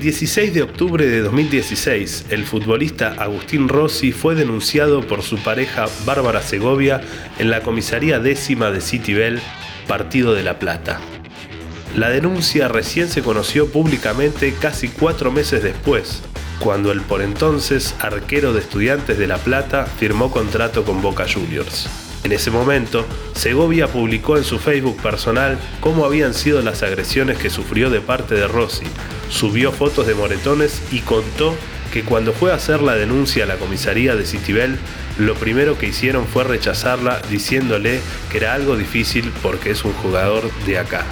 El 16 de octubre de 2016, el futbolista Agustín Rossi fue denunciado por su pareja Bárbara Segovia en la comisaría décima de Citibel, Partido de La Plata. La denuncia recién se conoció públicamente casi cuatro meses después, cuando el por entonces arquero de estudiantes de La Plata firmó contrato con Boca Juniors. En ese momento, Segovia publicó en su Facebook personal cómo habían sido las agresiones que sufrió de parte de Rossi, subió fotos de moretones y contó que cuando fue a hacer la denuncia a la comisaría de Citibel, lo primero que hicieron fue rechazarla diciéndole que era algo difícil porque es un jugador de acá.